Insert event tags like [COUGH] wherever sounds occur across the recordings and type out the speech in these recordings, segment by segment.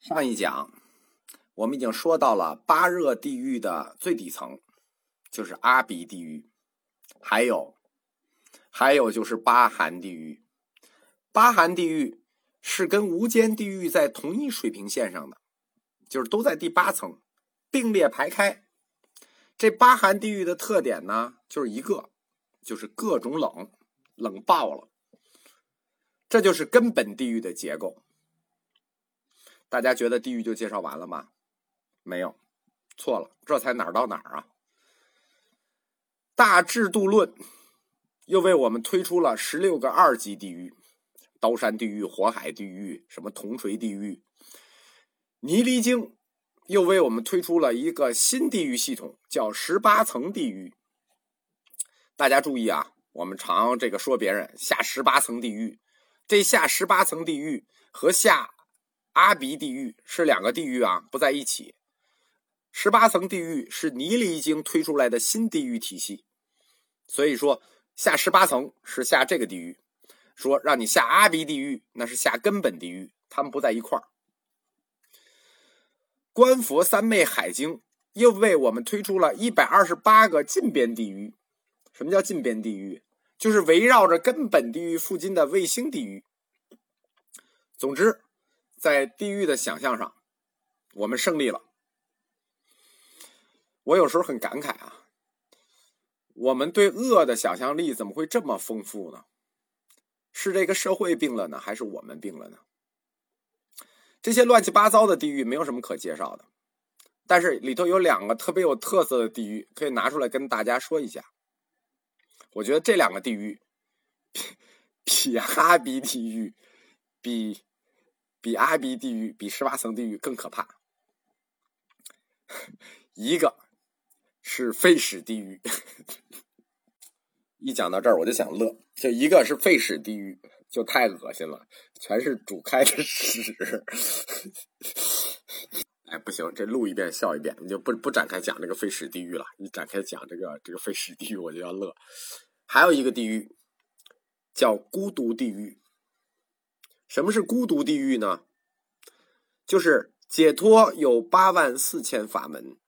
上一讲，我们已经说到了八热地狱的最底层，就是阿鼻地狱，还有，还有就是八寒地狱。八寒地狱是跟无间地狱在同一水平线上的，就是都在第八层，并列排开。这八寒地狱的特点呢，就是一个，就是各种冷，冷爆了。这就是根本地狱的结构。大家觉得地狱就介绍完了吗？没有，错了，这才哪儿到哪儿啊！大制度论又为我们推出了十六个二级地狱：刀山地狱、火海地狱、什么铜锤地狱。泥犁经又为我们推出了一个新地狱系统，叫十八层地狱。大家注意啊，我们常这个说别人下十八层地狱，这下十八层地狱和下。阿鼻地狱是两个地狱啊，不在一起。十八层地狱是泥犁经推出来的新地狱体系，所以说下十八层是下这个地狱，说让你下阿鼻地狱那是下根本地狱，他们不在一块儿。观佛三昧海经又为我们推出了一百二十八个近边地狱。什么叫近边地狱？就是围绕着根本地狱附近的卫星地狱。总之。在地狱的想象上，我们胜利了。我有时候很感慨啊，我们对恶的想象力怎么会这么丰富呢？是这个社会病了呢，还是我们病了呢？这些乱七八糟的地狱没有什么可介绍的，但是里头有两个特别有特色的地狱，可以拿出来跟大家说一下。我觉得这两个地狱 [LAUGHS] 比哈比地狱比。比阿鼻地狱、比十八层地狱更可怕。一个是废屎地狱，一讲到这儿我就想乐。就一个是废屎地狱，就太恶心了，全是煮开的屎。[LAUGHS] 哎，不行，这录一遍笑一遍，你就不不展开讲这个废屎地狱了。你展开讲这个这个废屎地狱，我就要乐。还有一个地狱叫孤独地狱。什么是孤独地狱呢？就是解脱有八万四千法门，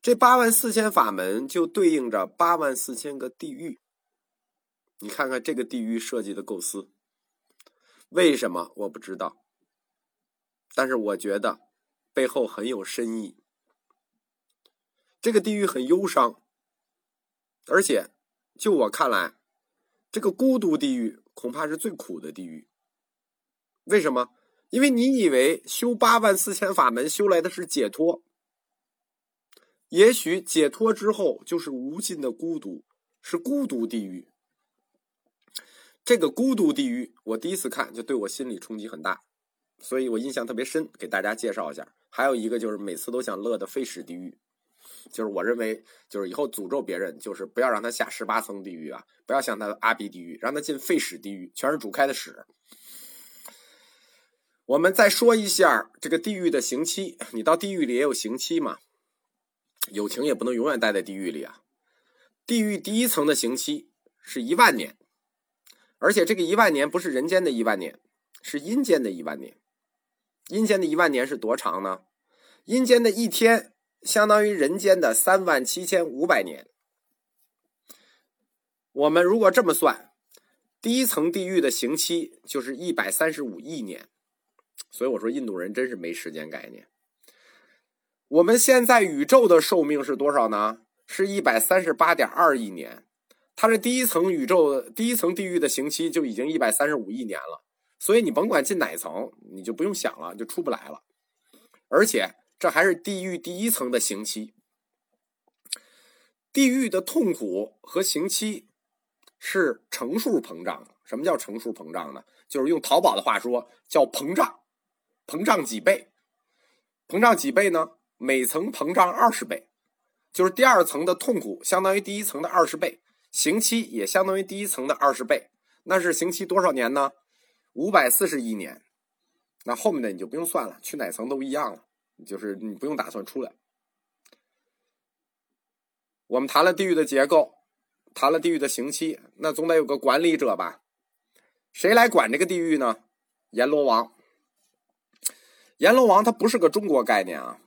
这八万四千法门就对应着八万四千个地狱。你看看这个地狱设计的构思，为什么我不知道？但是我觉得背后很有深意。这个地狱很忧伤，而且就我看来，这个孤独地狱恐怕是最苦的地狱。为什么？因为你以为修八万四千法门修来的是解脱，也许解脱之后就是无尽的孤独，是孤独地狱。这个孤独地狱，我第一次看就对我心理冲击很大，所以我印象特别深，给大家介绍一下。还有一个就是每次都想乐的废屎地狱，就是我认为就是以后诅咒别人，就是不要让他下十八层地狱啊，不要像他阿鼻地狱，让他进废屎地狱，全是煮开的屎。我们再说一下这个地狱的刑期，你到地狱里也有刑期嘛？友情也不能永远待在地狱里啊。地狱第一层的刑期是一万年，而且这个一万年不是人间的一万年，是阴间的一万年。阴间的一万年是多长呢？阴间的一天相当于人间的三万七千五百年。我们如果这么算，第一层地狱的刑期就是一百三十五亿年。所以我说，印度人真是没时间概念。我们现在宇宙的寿命是多少呢？是一百三十八点二亿年。它这第一层宇宙第一层地狱的刑期就已经一百三十五亿年了。所以你甭管进哪层，你就不用想了，就出不来了。而且这还是地狱第一层的刑期。地狱的痛苦和刑期是乘数膨胀。什么叫乘数膨胀呢？就是用淘宝的话说，叫膨胀。膨胀几倍？膨胀几倍呢？每层膨胀二十倍，就是第二层的痛苦相当于第一层的二十倍，刑期也相当于第一层的二十倍。那是刑期多少年呢？五百四十亿年。那后面的你就不用算了，去哪层都一样了，就是你不用打算出来。我们谈了地狱的结构，谈了地狱的刑期，那总得有个管理者吧？谁来管这个地狱呢？阎罗王。阎罗王它不是个中国概念啊，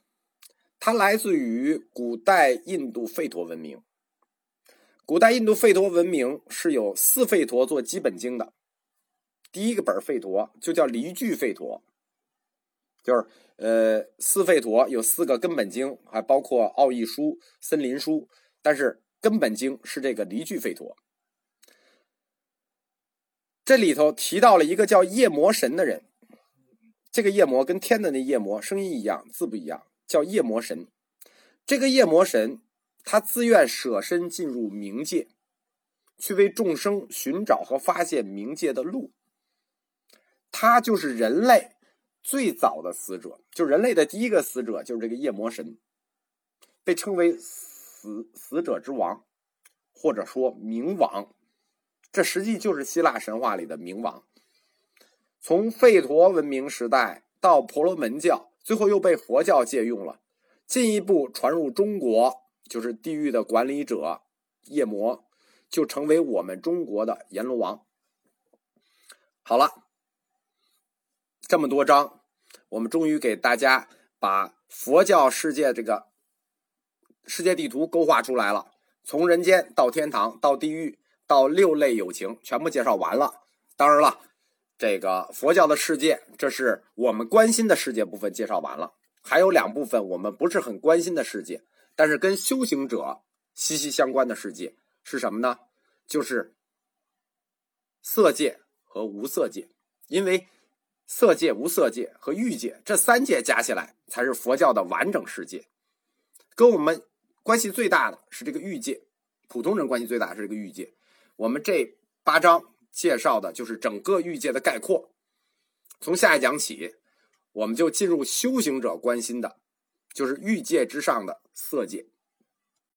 它来自于古代印度吠陀文明。古代印度吠陀文明是有四吠陀做基本经的，第一个本吠陀就叫离句吠陀，就是呃四吠陀有四个根本经，还包括奥义书、森林书，但是根本经是这个离句吠陀。这里头提到了一个叫夜魔神的人。这个夜魔跟天的那夜魔声音一样，字不一样，叫夜魔神。这个夜魔神，他自愿舍身进入冥界，去为众生寻找和发现冥界的路。他就是人类最早的死者，就人类的第一个死者就是这个夜魔神，被称为死死者之王，或者说冥王。这实际就是希腊神话里的冥王。从吠陀文明时代到婆罗门教，最后又被佛教借用了，进一步传入中国，就是地狱的管理者夜魔，就成为我们中国的阎罗王。好了，这么多章，我们终于给大家把佛教世界这个世界地图勾画出来了，从人间到天堂到地狱到六类友情，全部介绍完了。当然了。这个佛教的世界，这是我们关心的世界部分介绍完了，还有两部分我们不是很关心的世界，但是跟修行者息息相关的世界是什么呢？就是色界和无色界，因为色界、无色界和欲界这三界加起来才是佛教的完整世界。跟我们关系最大的是这个欲界，普通人关系最大是这个欲界。我们这八章。介绍的就是整个欲界的概括。从下一讲起，我们就进入修行者关心的，就是欲界之上的色界。